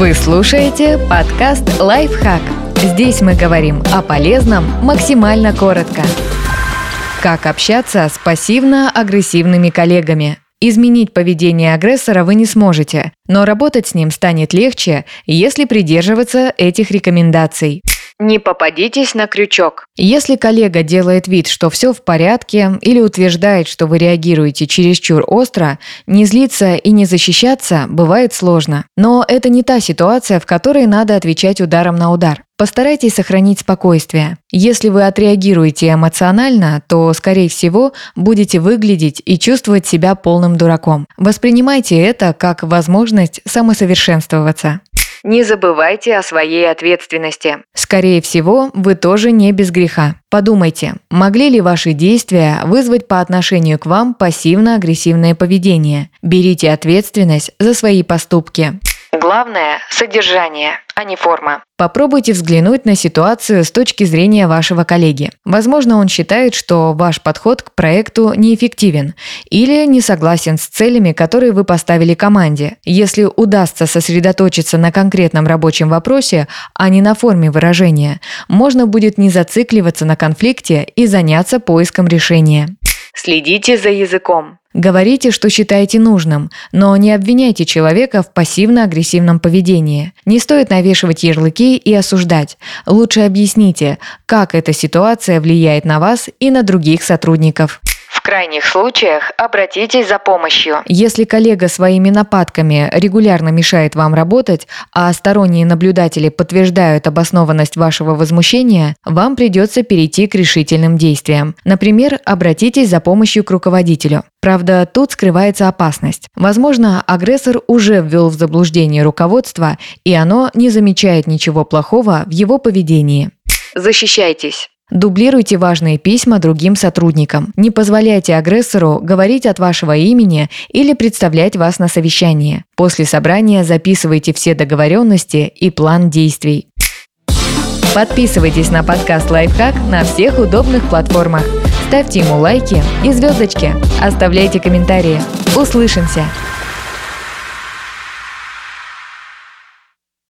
Вы слушаете подкаст «Лайфхак». Здесь мы говорим о полезном максимально коротко. Как общаться с пассивно-агрессивными коллегами? Изменить поведение агрессора вы не сможете, но работать с ним станет легче, если придерживаться этих рекомендаций. Не попадитесь на крючок. Если коллега делает вид, что все в порядке, или утверждает, что вы реагируете чересчур остро, не злиться и не защищаться бывает сложно. Но это не та ситуация, в которой надо отвечать ударом на удар. Постарайтесь сохранить спокойствие. Если вы отреагируете эмоционально, то, скорее всего, будете выглядеть и чувствовать себя полным дураком. Воспринимайте это как возможность самосовершенствоваться. Не забывайте о своей ответственности. Скорее всего, вы тоже не без греха. Подумайте, могли ли ваши действия вызвать по отношению к вам пассивно-агрессивное поведение? Берите ответственность за свои поступки. Главное – содержание, а не форма. Попробуйте взглянуть на ситуацию с точки зрения вашего коллеги. Возможно, он считает, что ваш подход к проекту неэффективен или не согласен с целями, которые вы поставили команде. Если удастся сосредоточиться на конкретном рабочем вопросе, а не на форме выражения, можно будет не зацикливаться на конфликте и заняться поиском решения. Следите за языком. Говорите, что считаете нужным, но не обвиняйте человека в пассивно-агрессивном поведении. Не стоит навешивать ярлыки и осуждать. Лучше объясните, как эта ситуация влияет на вас и на других сотрудников. В крайних случаях обратитесь за помощью. Если коллега своими нападками регулярно мешает вам работать, а сторонние наблюдатели подтверждают обоснованность вашего возмущения, вам придется перейти к решительным действиям. Например, обратитесь за помощью к руководителю. Правда, тут скрывается опасность. Возможно, агрессор уже ввел в заблуждение руководство, и оно не замечает ничего плохого в его поведении. Защищайтесь. Дублируйте важные письма другим сотрудникам. Не позволяйте агрессору говорить от вашего имени или представлять вас на совещании. После собрания записывайте все договоренности и план действий. Подписывайтесь на подкаст «Лайфхак» на всех удобных платформах. Ставьте ему лайки и звездочки. Оставляйте комментарии. Услышимся!